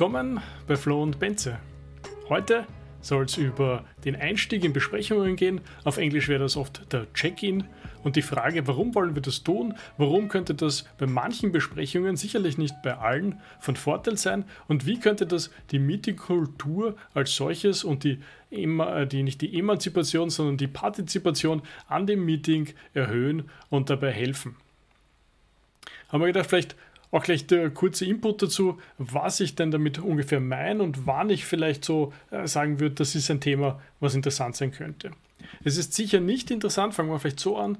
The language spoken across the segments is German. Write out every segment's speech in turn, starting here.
Willkommen bei Flo und Benze. Heute soll es über den Einstieg in Besprechungen gehen. Auf Englisch wäre das oft der Check-in. Und die Frage, warum wollen wir das tun? Warum könnte das bei manchen Besprechungen, sicherlich nicht bei allen, von Vorteil sein? Und wie könnte das die Meetingkultur als solches und die, äh, die nicht die Emanzipation, sondern die Partizipation an dem Meeting erhöhen und dabei helfen? Haben wir gedacht, vielleicht auch gleich der kurze Input dazu, was ich denn damit ungefähr meine und wann ich vielleicht so äh, sagen würde, das ist ein Thema, was interessant sein könnte. Es ist sicher nicht interessant, fangen wir vielleicht so an,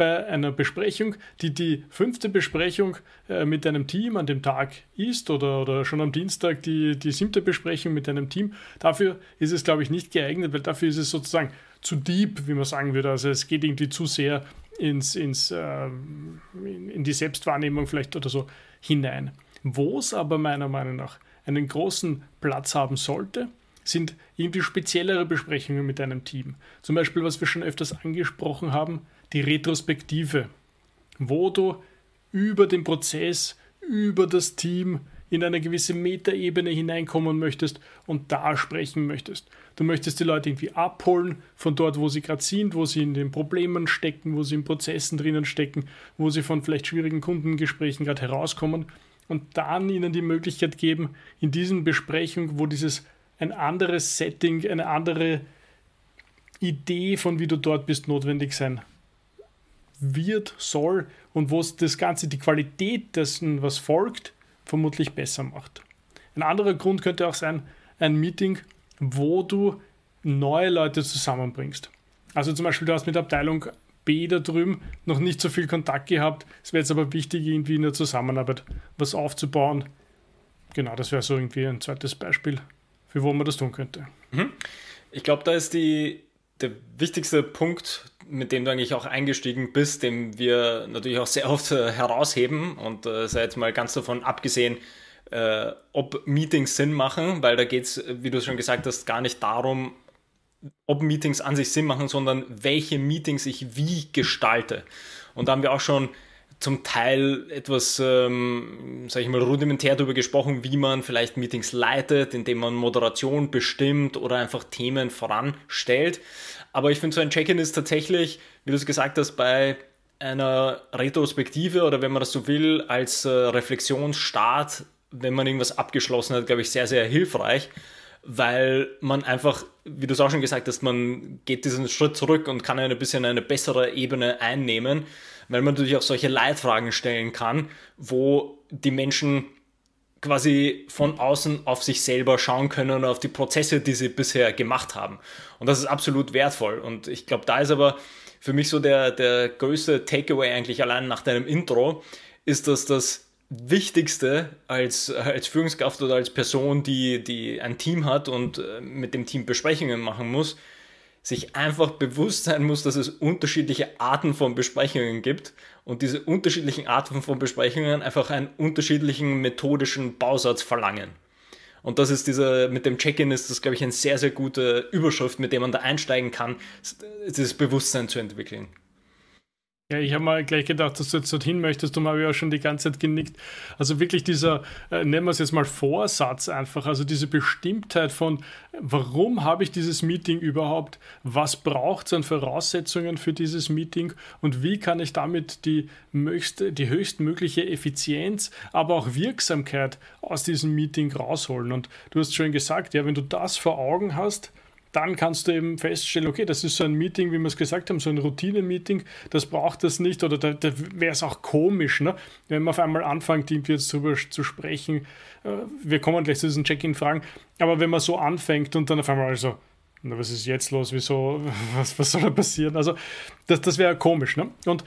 bei einer Besprechung, die die fünfte Besprechung äh, mit einem Team an dem Tag ist oder, oder schon am Dienstag die, die siebte Besprechung mit einem Team. Dafür ist es, glaube ich, nicht geeignet, weil dafür ist es sozusagen zu deep, wie man sagen würde. Also es geht irgendwie zu sehr ins, ins, äh, in die Selbstwahrnehmung vielleicht oder so hinein. Wo es aber meiner Meinung nach einen großen Platz haben sollte, sind irgendwie speziellere Besprechungen mit einem Team. Zum Beispiel, was wir schon öfters angesprochen haben, die Retrospektive, wo du über den Prozess, über das Team in eine gewisse Metaebene hineinkommen möchtest und da sprechen möchtest. Du möchtest die Leute irgendwie abholen von dort, wo sie gerade sind, wo sie in den Problemen stecken, wo sie in Prozessen drinnen stecken, wo sie von vielleicht schwierigen Kundengesprächen gerade herauskommen und dann ihnen die Möglichkeit geben, in diesen Besprechungen, wo dieses ein anderes Setting, eine andere Idee von wie du dort bist notwendig sein wird, soll und wo es das Ganze, die Qualität dessen, was folgt, vermutlich besser macht. Ein anderer Grund könnte auch sein, ein Meeting, wo du neue Leute zusammenbringst. Also zum Beispiel, du hast mit Abteilung B da drüben noch nicht so viel Kontakt gehabt. Es wäre jetzt aber wichtig, irgendwie in der Zusammenarbeit was aufzubauen. Genau, das wäre so irgendwie ein zweites Beispiel, für wo man das tun könnte. Mhm. Ich glaube, da ist die, der wichtigste Punkt, mit dem du eigentlich auch eingestiegen bist, den wir natürlich auch sehr oft äh, herausheben und äh, sei jetzt mal ganz davon abgesehen, äh, ob Meetings Sinn machen, weil da geht es, wie du schon gesagt hast, gar nicht darum, ob Meetings an sich Sinn machen, sondern welche Meetings ich wie gestalte. Und da haben wir auch schon zum Teil etwas, ähm, sage ich mal, rudimentär darüber gesprochen, wie man vielleicht Meetings leitet, indem man Moderation bestimmt oder einfach Themen voranstellt. Aber ich finde, so ein Check-in ist tatsächlich, wie du es gesagt hast, bei einer Retrospektive oder wenn man das so will, als äh, Reflexionsstart, wenn man irgendwas abgeschlossen hat, glaube ich, sehr, sehr hilfreich, weil man einfach, wie du es auch schon gesagt hast, man geht diesen Schritt zurück und kann ein bisschen eine bessere Ebene einnehmen, weil man natürlich auch solche Leitfragen stellen kann, wo die Menschen quasi von außen auf sich selber schauen können und auf die Prozesse, die sie bisher gemacht haben. Und das ist absolut wertvoll. Und ich glaube, da ist aber für mich so der, der größte Takeaway eigentlich allein nach deinem Intro, ist, dass das Wichtigste als, als Führungskraft oder als Person, die, die ein Team hat und äh, mit dem Team Besprechungen machen muss, sich einfach bewusst sein muss, dass es unterschiedliche Arten von Besprechungen gibt und diese unterschiedlichen Arten von Besprechungen einfach einen unterschiedlichen methodischen Bausatz verlangen. Und das ist dieser, mit dem Check-in ist das, glaube ich, eine sehr, sehr gute Überschrift, mit der man da einsteigen kann, dieses Bewusstsein zu entwickeln. Ja, ich habe mal gleich gedacht, dass du jetzt dorthin möchtest, darum habe ich auch schon die ganze Zeit genickt. Also wirklich dieser, äh, nennen wir es jetzt mal Vorsatz einfach, also diese Bestimmtheit von, warum habe ich dieses Meeting überhaupt, was braucht es an Voraussetzungen für dieses Meeting und wie kann ich damit die, möchste, die höchstmögliche Effizienz, aber auch Wirksamkeit aus diesem Meeting rausholen. Und du hast schon gesagt, ja, wenn du das vor Augen hast, dann kannst du eben feststellen, okay, das ist so ein Meeting, wie wir es gesagt haben, so ein Routine-Meeting, das braucht das nicht oder da, da wäre es auch komisch, ne? wenn man auf einmal anfängt, irgendwie jetzt darüber zu sprechen. Äh, wir kommen gleich zu diesen Check-in-Fragen, aber wenn man so anfängt und dann auf einmal so, na, was ist jetzt los, wieso, was, was soll da passieren? Also, das, das wäre komisch. Ne? Und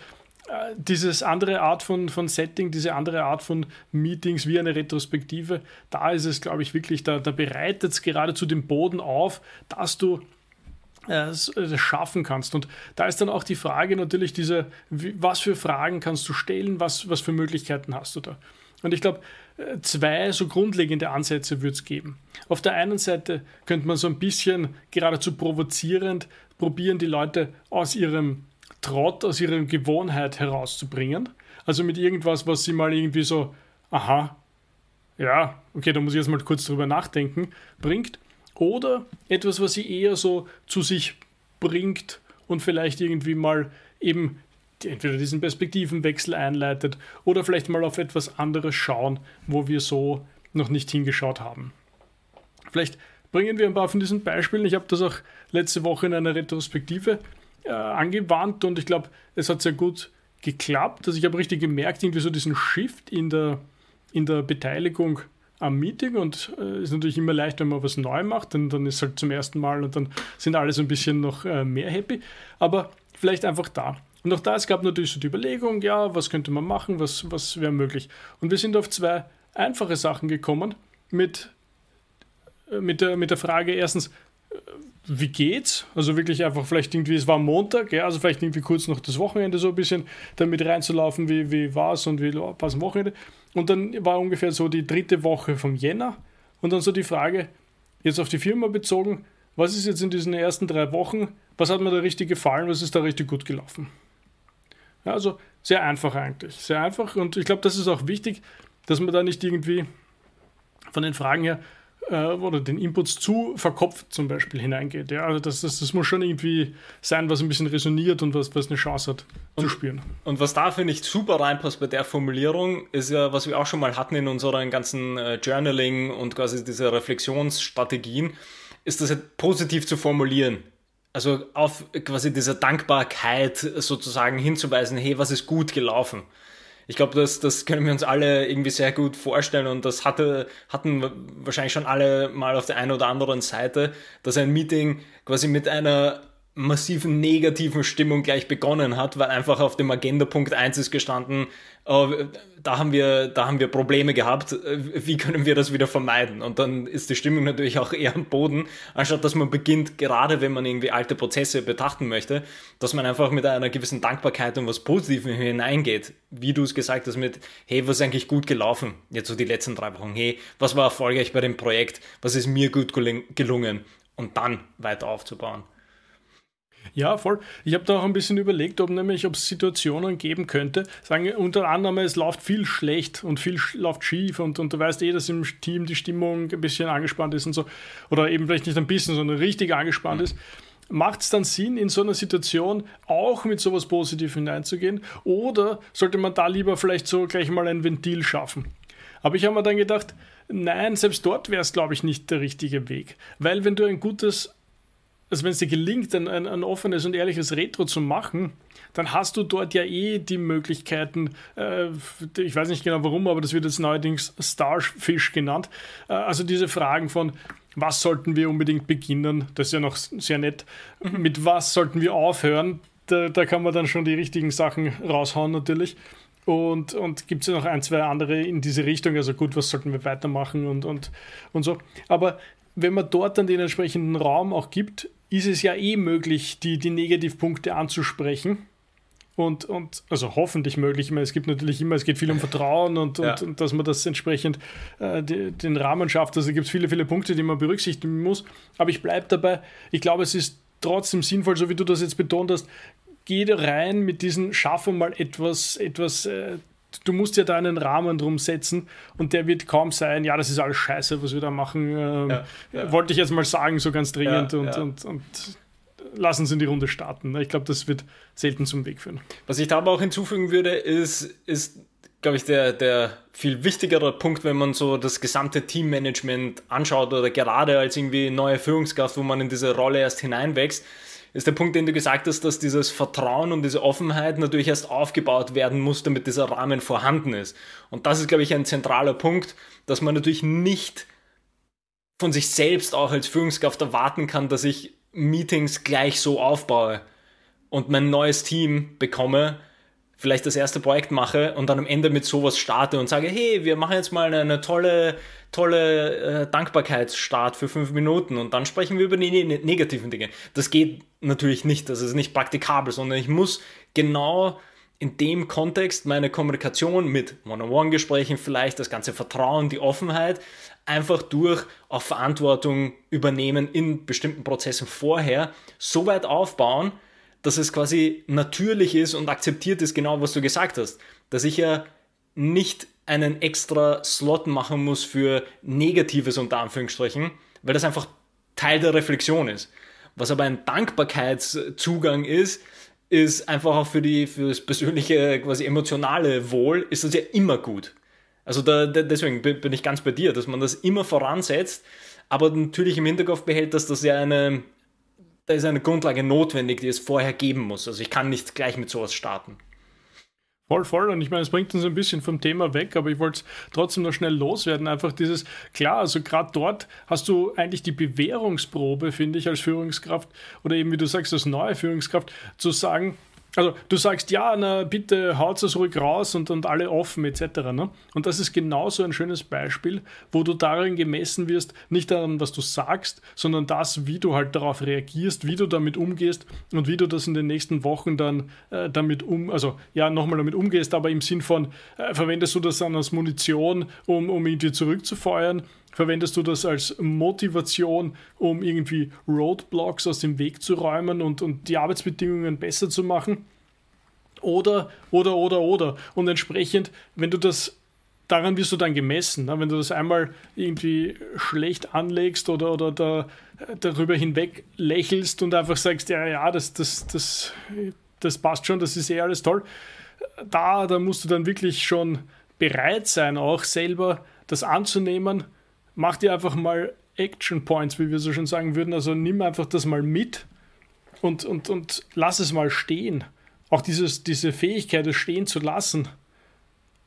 dieses andere Art von, von Setting, diese andere Art von Meetings wie eine Retrospektive, da ist es, glaube ich, wirklich, da, da bereitet es geradezu den Boden auf, dass du äh, äh schaffen kannst. Und da ist dann auch die Frage natürlich diese, was für Fragen kannst du stellen, was, was für Möglichkeiten hast du da. Und ich glaube, äh, zwei so grundlegende Ansätze würde es geben. Auf der einen Seite könnte man so ein bisschen geradezu provozierend probieren, die Leute aus ihrem Trott aus ihrer Gewohnheit herauszubringen. Also mit irgendwas, was sie mal irgendwie so, aha, ja, okay, da muss ich jetzt mal kurz drüber nachdenken, bringt. Oder etwas, was sie eher so zu sich bringt und vielleicht irgendwie mal eben entweder diesen Perspektivenwechsel einleitet oder vielleicht mal auf etwas anderes schauen, wo wir so noch nicht hingeschaut haben. Vielleicht bringen wir ein paar von diesen Beispielen. Ich habe das auch letzte Woche in einer Retrospektive äh, angewandt und ich glaube, es hat sehr gut geklappt. Also ich habe richtig gemerkt, irgendwie so diesen Shift in der, in der Beteiligung am Meeting und äh, ist natürlich immer leicht, wenn man was neu macht, denn dann ist es halt zum ersten Mal und dann sind alle so ein bisschen noch äh, mehr happy. Aber vielleicht einfach da. Und auch da, es gab natürlich so die Überlegung, ja, was könnte man machen, was, was wäre möglich. Und wir sind auf zwei einfache Sachen gekommen mit, äh, mit, der, mit der Frage erstens, wie geht's? Also wirklich einfach vielleicht irgendwie, es war Montag, ja, also vielleicht irgendwie kurz noch das Wochenende so ein bisschen damit reinzulaufen, wie, wie war es und wie war es am Wochenende. Und dann war ungefähr so die dritte Woche vom Jänner und dann so die Frage, jetzt auf die Firma bezogen, was ist jetzt in diesen ersten drei Wochen, was hat mir da richtig gefallen, was ist da richtig gut gelaufen? Ja, also sehr einfach eigentlich, sehr einfach und ich glaube, das ist auch wichtig, dass man da nicht irgendwie von den Fragen her oder den Inputs zu verkopft zum Beispiel hineingeht. Ja, also das, das, das muss schon irgendwie sein, was ein bisschen resoniert und was, was eine Chance hat und, zu spüren. Und was da finde ich super reinpasst bei der Formulierung, ist ja, was wir auch schon mal hatten in unseren ganzen äh, Journaling und quasi diese Reflexionsstrategien, ist das halt positiv zu formulieren. Also auf quasi diese Dankbarkeit sozusagen hinzuweisen, hey, was ist gut gelaufen? Ich glaube, das, das können wir uns alle irgendwie sehr gut vorstellen und das hatte, hatten wahrscheinlich schon alle mal auf der einen oder anderen Seite, dass ein Meeting quasi mit einer massiven negativen Stimmung gleich begonnen hat, weil einfach auf dem Agenda-Punkt 1 ist gestanden, oh, da, haben wir, da haben wir Probleme gehabt, wie können wir das wieder vermeiden? Und dann ist die Stimmung natürlich auch eher am Boden, anstatt dass man beginnt, gerade wenn man irgendwie alte Prozesse betrachten möchte, dass man einfach mit einer gewissen Dankbarkeit und was Positivem hineingeht. Wie du es gesagt hast mit, hey, was ist eigentlich gut gelaufen? Jetzt so die letzten drei Wochen. Hey, was war erfolgreich bei dem Projekt? Was ist mir gut gelungen? Und dann weiter aufzubauen. Ja, voll. Ich habe da auch ein bisschen überlegt, ob nämlich ob es Situationen geben könnte. Sagen wir unter anderem, es läuft viel schlecht und viel läuft schief und, und du weißt eh, dass im Team die Stimmung ein bisschen angespannt ist und so. Oder eben vielleicht nicht ein bisschen, sondern richtig angespannt mhm. ist. Macht es dann Sinn, in so einer Situation auch mit sowas Positiv hineinzugehen? Oder sollte man da lieber vielleicht so gleich mal ein Ventil schaffen? Aber ich habe mir dann gedacht, nein, selbst dort wäre es, glaube ich, nicht der richtige Weg. Weil wenn du ein gutes also wenn es dir gelingt, ein, ein, ein, offenes und ehrliches Retro zu machen, dann hast du dort ja eh die Möglichkeiten, äh, ich weiß nicht genau warum, aber das wird jetzt neuerdings Starfish genannt. Äh, also diese Fragen von, was sollten wir unbedingt beginnen, das ist ja noch sehr nett, mhm. mit was sollten wir aufhören, da, da, kann man dann schon die richtigen Sachen raushauen natürlich. Und, und gibt es ja noch ein, zwei andere in diese Richtung, also gut, was sollten wir weitermachen und, und, und so. Aber wenn man dort dann den entsprechenden Raum auch gibt, ist es ja eh möglich, die, die Negativpunkte anzusprechen. Und, und also hoffentlich möglich. Ich meine, es gibt natürlich immer, es geht viel um Vertrauen und, ja. und, und, dass man das entsprechend äh, die, den Rahmen schafft. Also gibt es viele, viele Punkte, die man berücksichtigen muss. Aber ich bleibe dabei, ich glaube, es ist trotzdem sinnvoll, so wie du das jetzt betont hast, geh da rein mit diesen, schaffe mal etwas, etwas äh, du musst ja da einen Rahmen drum setzen und der wird kaum sein, ja, das ist alles scheiße, was wir da machen. Ähm, ja, ja. Wollte ich jetzt mal sagen, so ganz dringend ja, und, und, und lass uns in die Runde starten. Ich glaube, das wird selten zum Weg führen. Was ich da aber auch hinzufügen würde, ist, ist glaube ich, der, der viel wichtigere Punkt, wenn man so das gesamte Teammanagement anschaut oder gerade als irgendwie neue Führungskraft, wo man in diese Rolle erst hineinwächst, ist der Punkt, den du gesagt hast, dass dieses Vertrauen und diese Offenheit natürlich erst aufgebaut werden muss, damit dieser Rahmen vorhanden ist. Und das ist, glaube ich, ein zentraler Punkt, dass man natürlich nicht von sich selbst auch als Führungskraft erwarten kann, dass ich Meetings gleich so aufbaue und mein neues Team bekomme, vielleicht das erste Projekt mache und dann am Ende mit sowas starte und sage, hey, wir machen jetzt mal eine, eine tolle tolle äh, Dankbarkeitsstart für fünf Minuten und dann sprechen wir über die ne negativen Dinge. Das geht natürlich nicht, das ist nicht praktikabel, sondern ich muss genau in dem Kontext meine Kommunikation mit One-on-One-Gesprächen vielleicht, das ganze Vertrauen, die Offenheit, einfach durch auch Verantwortung übernehmen in bestimmten Prozessen vorher so weit aufbauen, dass es quasi natürlich ist und akzeptiert ist, genau was du gesagt hast. Dass ich ja nicht einen extra Slot machen muss für Negatives unter Anführungsstrichen, weil das einfach Teil der Reflexion ist. Was aber ein Dankbarkeitszugang ist, ist einfach auch für, die, für das persönliche, quasi emotionale Wohl, ist das ja immer gut. Also da, deswegen bin ich ganz bei dir, dass man das immer voransetzt, aber natürlich im Hinterkopf behält, dass das ja eine, da ist eine Grundlage notwendig, die es vorher geben muss. Also ich kann nicht gleich mit sowas starten. Voll, voll. Und ich meine, es bringt uns ein bisschen vom Thema weg, aber ich wollte es trotzdem noch schnell loswerden. Einfach dieses, klar, also gerade dort hast du eigentlich die Bewährungsprobe, finde ich, als Führungskraft oder eben, wie du sagst, als neue Führungskraft, zu sagen, also du sagst, ja, na bitte haut es ruhig raus und, und alle offen etc. Ne? Und das ist genauso ein schönes Beispiel, wo du darin gemessen wirst, nicht daran, was du sagst, sondern das, wie du halt darauf reagierst, wie du damit umgehst und wie du das in den nächsten Wochen dann äh, damit um, also ja, nochmal damit umgehst, aber im Sinn von, äh, verwendest du das dann als Munition, um, um irgendwie zurückzufeuern Verwendest du das als Motivation, um irgendwie Roadblocks aus dem Weg zu räumen und, und die Arbeitsbedingungen besser zu machen? Oder, oder, oder, oder. Und entsprechend, wenn du das, daran wirst du dann gemessen. Ne? Wenn du das einmal irgendwie schlecht anlegst oder, oder da, darüber hinweg lächelst und einfach sagst, ja, ja, das, das, das, das passt schon, das ist eh alles toll. Da, da musst du dann wirklich schon bereit sein, auch selber das anzunehmen mach dir einfach mal Action Points, wie wir so schon sagen würden. Also nimm einfach das mal mit und, und, und lass es mal stehen. Auch dieses, diese Fähigkeit, es stehen zu lassen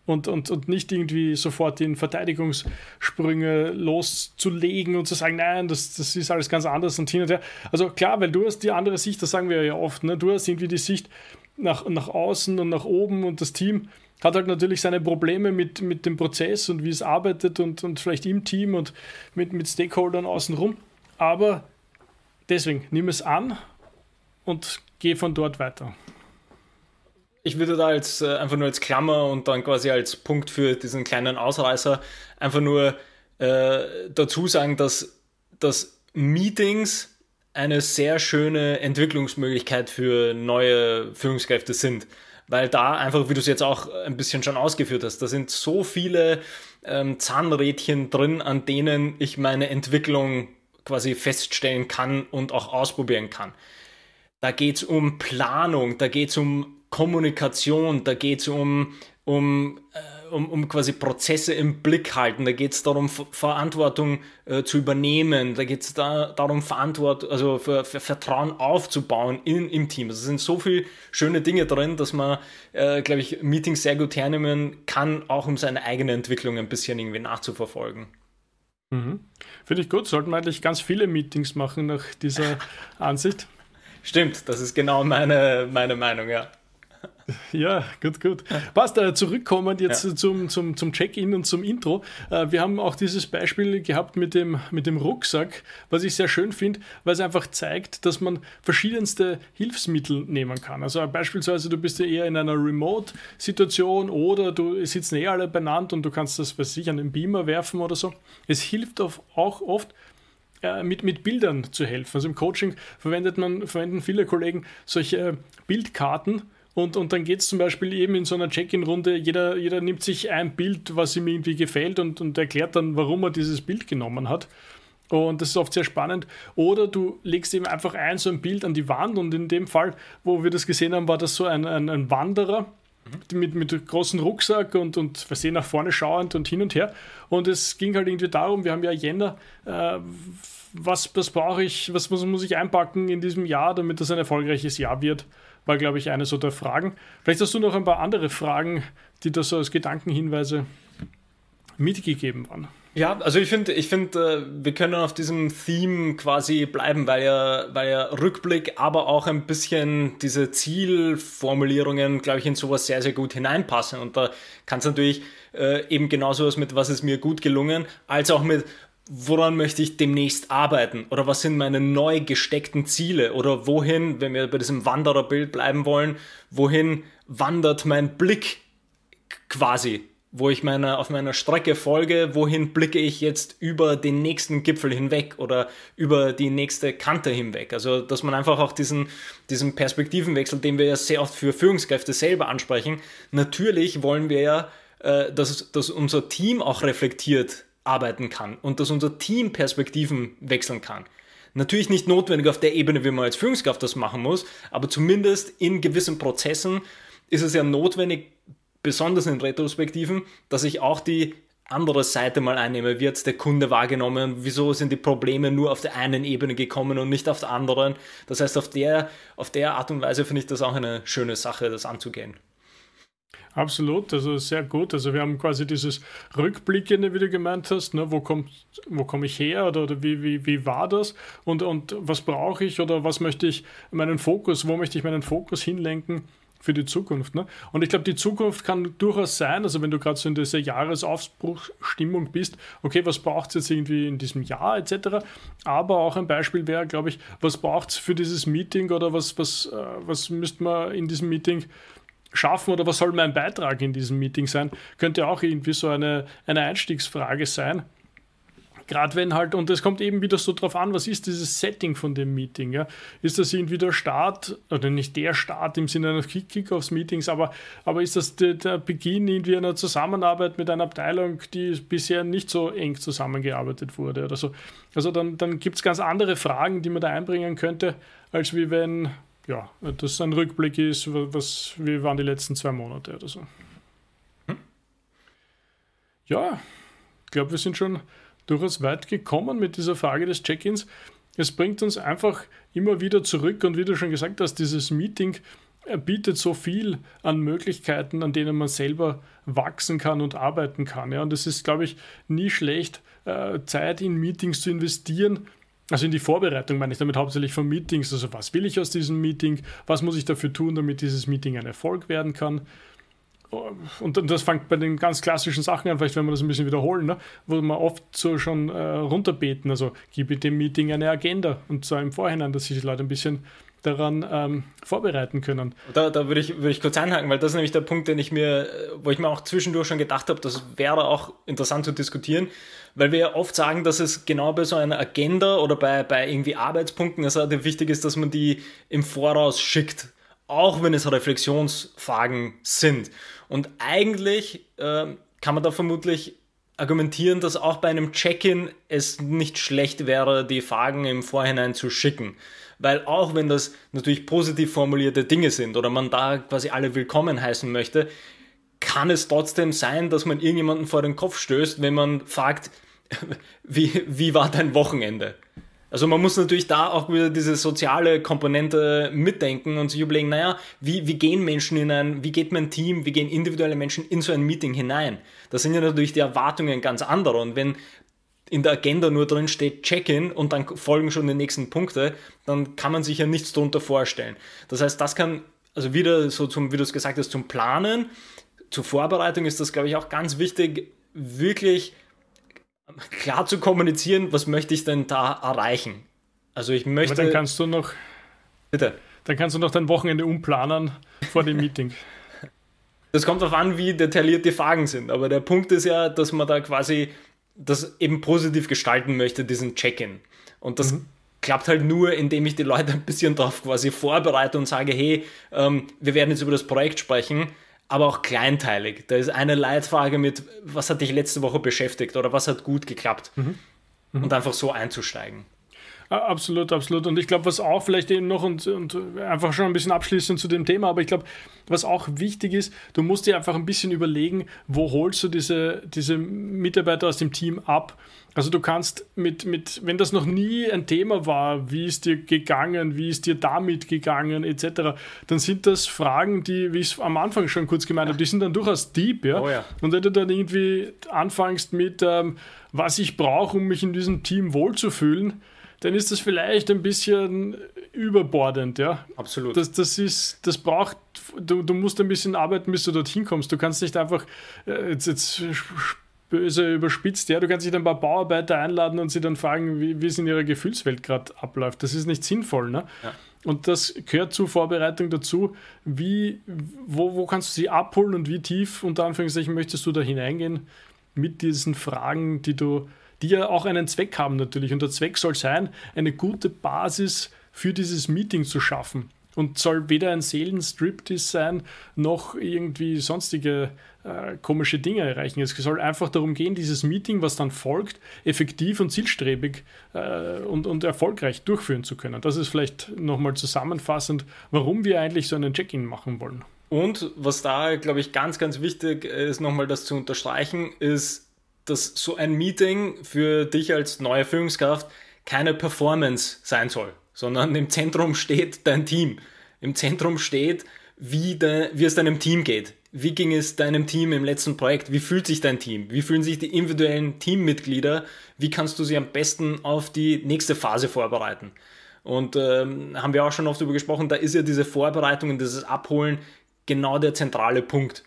und, und, und nicht irgendwie sofort in Verteidigungssprünge loszulegen und zu sagen, nein, das, das ist alles ganz anders und hin und her. Also klar, weil du hast die andere Sicht, das sagen wir ja oft, ne? du hast irgendwie die Sicht nach, nach außen und nach oben und das Team hat halt natürlich seine Probleme mit, mit dem Prozess und wie es arbeitet und, und vielleicht im Team und mit, mit Stakeholdern außenrum. Aber deswegen, nimm es an und geh von dort weiter. Ich würde da als äh, einfach nur als Klammer und dann quasi als Punkt für diesen kleinen Ausreißer einfach nur äh, dazu sagen, dass, dass Meetings eine sehr schöne Entwicklungsmöglichkeit für neue Führungskräfte sind weil da einfach, wie du es jetzt auch ein bisschen schon ausgeführt hast, da sind so viele ähm, Zahnrädchen drin, an denen ich meine Entwicklung quasi feststellen kann und auch ausprobieren kann. Da geht es um Planung, da geht es um Kommunikation, da geht es um, um äh, um, um quasi Prozesse im Blick halten. Da geht es darum, Verantwortung äh, zu übernehmen. Da geht es da, darum, Verantwortung, also für, für, Vertrauen aufzubauen in, im Team. Also es sind so viele schöne Dinge drin, dass man, äh, glaube ich, Meetings sehr gut hernehmen kann, auch um seine eigene Entwicklung ein bisschen irgendwie nachzuverfolgen. Mhm. Finde ich gut. Sollten wir eigentlich ganz viele Meetings machen nach dieser Ansicht. Stimmt, das ist genau meine, meine Meinung, ja. Ja, gut, gut. Passt, äh, zurückkommend jetzt ja. zum, zum, zum Check-in und zum Intro. Äh, wir haben auch dieses Beispiel gehabt mit dem, mit dem Rucksack, was ich sehr schön finde, weil es einfach zeigt, dass man verschiedenste Hilfsmittel nehmen kann. Also beispielsweise, du bist ja eher in einer Remote-Situation oder du sitzen eh alle beieinander und du kannst das, weiß ich, an den Beamer werfen oder so. Es hilft auch oft, äh, mit, mit Bildern zu helfen. Also im Coaching verwendet man, verwenden viele Kollegen solche Bildkarten, und, und dann geht es zum Beispiel eben in so einer Check-in-Runde, jeder, jeder nimmt sich ein Bild, was ihm irgendwie gefällt und, und erklärt dann, warum er dieses Bild genommen hat. Und das ist oft sehr spannend. Oder du legst eben einfach ein, so ein Bild an die Wand. Und in dem Fall, wo wir das gesehen haben, war das so ein, ein, ein Wanderer mhm. mit, mit großem Rucksack und, und versehen nach vorne schauend und hin und her. Und es ging halt irgendwie darum, wir haben ja Jänner, äh, was, was brauche ich, was muss, muss ich einpacken in diesem Jahr, damit das ein erfolgreiches Jahr wird war, glaube ich, eine so der Fragen. Vielleicht hast du noch ein paar andere Fragen, die da so als Gedankenhinweise mitgegeben waren. Ja, also ich finde, ich finde, äh, wir können auf diesem Theme quasi bleiben, weil ja, weil ja Rückblick, aber auch ein bisschen diese Zielformulierungen, glaube ich, in sowas sehr, sehr gut hineinpassen. Und da kann es natürlich äh, eben genauso was mit, was ist mir gut gelungen, als auch mit, woran möchte ich demnächst arbeiten? Oder was sind meine neu gesteckten Ziele? Oder wohin, wenn wir bei diesem Wandererbild bleiben wollen, wohin wandert mein Blick quasi, wo ich meine, auf meiner Strecke folge, wohin blicke ich jetzt über den nächsten Gipfel hinweg oder über die nächste Kante hinweg. Also, dass man einfach auch diesen, diesen Perspektivenwechsel, den wir ja sehr oft für Führungskräfte selber ansprechen, natürlich wollen wir ja äh, dass, dass unser Team auch reflektiert arbeiten kann und dass unser Team Perspektiven wechseln kann. Natürlich nicht notwendig auf der Ebene, wie man als Führungskraft das machen muss, aber zumindest in gewissen Prozessen ist es ja notwendig, besonders in Retrospektiven, dass ich auch die andere Seite mal einnehme. Wie hat der Kunde wahrgenommen? Wieso sind die Probleme nur auf der einen Ebene gekommen und nicht auf der anderen? Das heißt, auf der, auf der Art und Weise finde ich das auch eine schöne Sache, das anzugehen. Absolut, also sehr gut. Also wir haben quasi dieses Rückblickende, wie du gemeint hast, ne? wo komme wo komm ich her oder, oder wie, wie, wie war das und, und was brauche ich oder was möchte ich meinen Fokus, wo möchte ich meinen Fokus hinlenken für die Zukunft. Ne? Und ich glaube, die Zukunft kann durchaus sein, also wenn du gerade so in dieser Jahresaufbruchstimmung bist, okay, was braucht es jetzt irgendwie in diesem Jahr etc. Aber auch ein Beispiel wäre, glaube ich, was braucht es für dieses Meeting oder was, was, äh, was müsste man in diesem Meeting schaffen oder was soll mein Beitrag in diesem Meeting sein, könnte auch irgendwie so eine, eine Einstiegsfrage sein. Gerade wenn halt, und es kommt eben wieder so drauf an, was ist dieses Setting von dem Meeting? Ja? Ist das irgendwie der Start, oder nicht der Start im Sinne eines Kickoffs-Meetings, aber, aber ist das der, der Beginn irgendwie einer Zusammenarbeit mit einer Abteilung, die bisher nicht so eng zusammengearbeitet wurde oder so? Also dann, dann gibt es ganz andere Fragen, die man da einbringen könnte, als wie wenn ja, das ein Rückblick ist, was, wie waren die letzten zwei Monate oder so. Hm? Ja, ich glaube, wir sind schon durchaus weit gekommen mit dieser Frage des Check-ins. Es bringt uns einfach immer wieder zurück und wie du schon gesagt hast, dieses Meeting bietet so viel an Möglichkeiten, an denen man selber wachsen kann und arbeiten kann. Ja. Und es ist, glaube ich, nie schlecht, äh, Zeit in Meetings zu investieren, also in die Vorbereitung meine ich damit hauptsächlich von Meetings. Also was will ich aus diesem Meeting? Was muss ich dafür tun, damit dieses Meeting ein Erfolg werden kann? Und das fängt bei den ganz klassischen Sachen an, vielleicht wenn wir das ein bisschen wiederholen, ne? wo man oft so schon äh, runterbeten. Also gebe dem Meeting eine Agenda und zwar im Vorhinein, dass sich die Leute ein bisschen daran ähm, vorbereiten können. Da, da würde ich, würd ich kurz einhaken, weil das ist nämlich der Punkt, den ich mir, wo ich mir auch zwischendurch schon gedacht habe, das wäre auch interessant zu diskutieren, weil wir ja oft sagen, dass es genau bei so einer Agenda oder bei, bei irgendwie Arbeitspunkten es also wichtig ist, dass man die im Voraus schickt, auch wenn es Reflexionsfragen sind. Und eigentlich äh, kann man da vermutlich argumentieren, dass auch bei einem Check-in es nicht schlecht wäre, die Fragen im Vorhinein zu schicken weil auch wenn das natürlich positiv formulierte Dinge sind oder man da quasi alle willkommen heißen möchte, kann es trotzdem sein, dass man irgendjemanden vor den Kopf stößt, wenn man fragt, wie, wie war dein Wochenende? Also man muss natürlich da auch wieder diese soziale Komponente mitdenken und sich überlegen, naja, wie, wie gehen Menschen in ein, wie geht mein Team, wie gehen individuelle Menschen in so ein Meeting hinein? Da sind ja natürlich die Erwartungen ganz andere. Und wenn in der Agenda nur drin steht Check-in und dann folgen schon die nächsten Punkte, dann kann man sich ja nichts darunter vorstellen. Das heißt, das kann, also wieder so zum, wie du es gesagt hast, zum Planen, zur Vorbereitung ist das, glaube ich, auch ganz wichtig, wirklich klar zu kommunizieren, was möchte ich denn da erreichen. Also ich möchte. Aber dann kannst du noch. Bitte. Dann kannst du noch dein Wochenende umplanen vor dem Meeting. Das kommt darauf an, wie detailliert die Fragen sind. Aber der Punkt ist ja, dass man da quasi das eben positiv gestalten möchte, diesen Check-in. Und das mhm. klappt halt nur, indem ich die Leute ein bisschen darauf quasi vorbereite und sage, hey, ähm, wir werden jetzt über das Projekt sprechen, aber auch kleinteilig. Da ist eine Leitfrage mit, was hat dich letzte Woche beschäftigt oder was hat gut geklappt? Mhm. Mhm. Und einfach so einzusteigen. Absolut, absolut. Und ich glaube, was auch vielleicht eben noch und, und einfach schon ein bisschen abschließend zu dem Thema, aber ich glaube, was auch wichtig ist, du musst dir einfach ein bisschen überlegen, wo holst du diese, diese Mitarbeiter aus dem Team ab. Also du kannst mit, mit, wenn das noch nie ein Thema war, wie ist dir gegangen, wie ist dir damit gegangen, etc., dann sind das Fragen, die, wie ich es am Anfang schon kurz gemeint habe, die sind dann durchaus deep, ja. Oh ja. Und wenn du dann irgendwie anfängst mit, ähm, was ich brauche, um mich in diesem Team wohlzufühlen, dann ist das vielleicht ein bisschen überbordend, ja. Absolut. Das, das ist, das braucht, du, du musst ein bisschen arbeiten, bis du dorthin kommst. Du kannst nicht einfach, äh, jetzt, jetzt böse überspitzt, ja, du kannst nicht ein paar Bauarbeiter einladen und sie dann fragen, wie, wie es in ihrer Gefühlswelt gerade abläuft. Das ist nicht sinnvoll, ne? Ja. Und das gehört zur Vorbereitung dazu, wie, wo, wo kannst du sie abholen und wie tief, unter Anführungszeichen, möchtest du da hineingehen mit diesen Fragen, die du die ja auch einen Zweck haben natürlich. Und der Zweck soll sein, eine gute Basis für dieses Meeting zu schaffen. und soll weder ein Seelenstriptease sein, noch irgendwie sonstige äh, komische Dinge erreichen. Es soll einfach darum gehen, dieses Meeting, was dann folgt, effektiv und zielstrebig äh, und, und erfolgreich durchführen zu können. Das ist vielleicht nochmal zusammenfassend, warum wir eigentlich so einen Check-in machen wollen. Und was da, glaube ich, ganz, ganz wichtig ist, nochmal das zu unterstreichen, ist, dass so ein Meeting für dich als neue Führungskraft keine Performance sein soll, sondern im Zentrum steht dein Team. Im Zentrum steht, wie, de, wie es deinem Team geht. Wie ging es deinem Team im letzten Projekt? Wie fühlt sich dein Team? Wie fühlen sich die individuellen Teammitglieder? Wie kannst du sie am besten auf die nächste Phase vorbereiten? Und ähm, haben wir auch schon oft darüber gesprochen, da ist ja diese Vorbereitung und dieses Abholen genau der zentrale Punkt.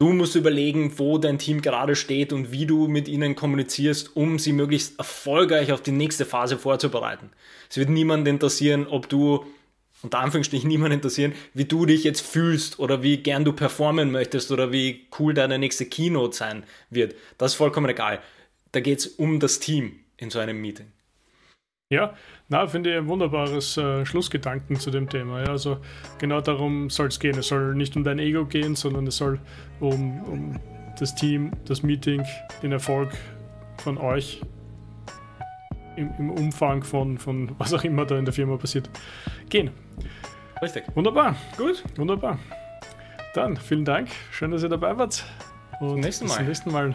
Du musst überlegen, wo dein Team gerade steht und wie du mit ihnen kommunizierst, um sie möglichst erfolgreich auf die nächste Phase vorzubereiten. Es wird niemand interessieren, ob du, unter Anführungsstrichen niemand interessieren, wie du dich jetzt fühlst oder wie gern du performen möchtest oder wie cool deine nächste Keynote sein wird. Das ist vollkommen egal. Da geht es um das Team in so einem Meeting. Ja, na, finde ich ein wunderbares äh, Schlussgedanken zu dem Thema. Ja, also genau darum soll es gehen. Es soll nicht um dein Ego gehen, sondern es soll um, um das Team, das Meeting, den Erfolg von euch im, im, Umfang von, von was auch immer da in der Firma passiert, gehen. Richtig. Wunderbar. Gut. Wunderbar. Dann vielen Dank. Schön, dass ihr dabei wart. Und zum nächsten Mal. Bis zum nächsten Mal.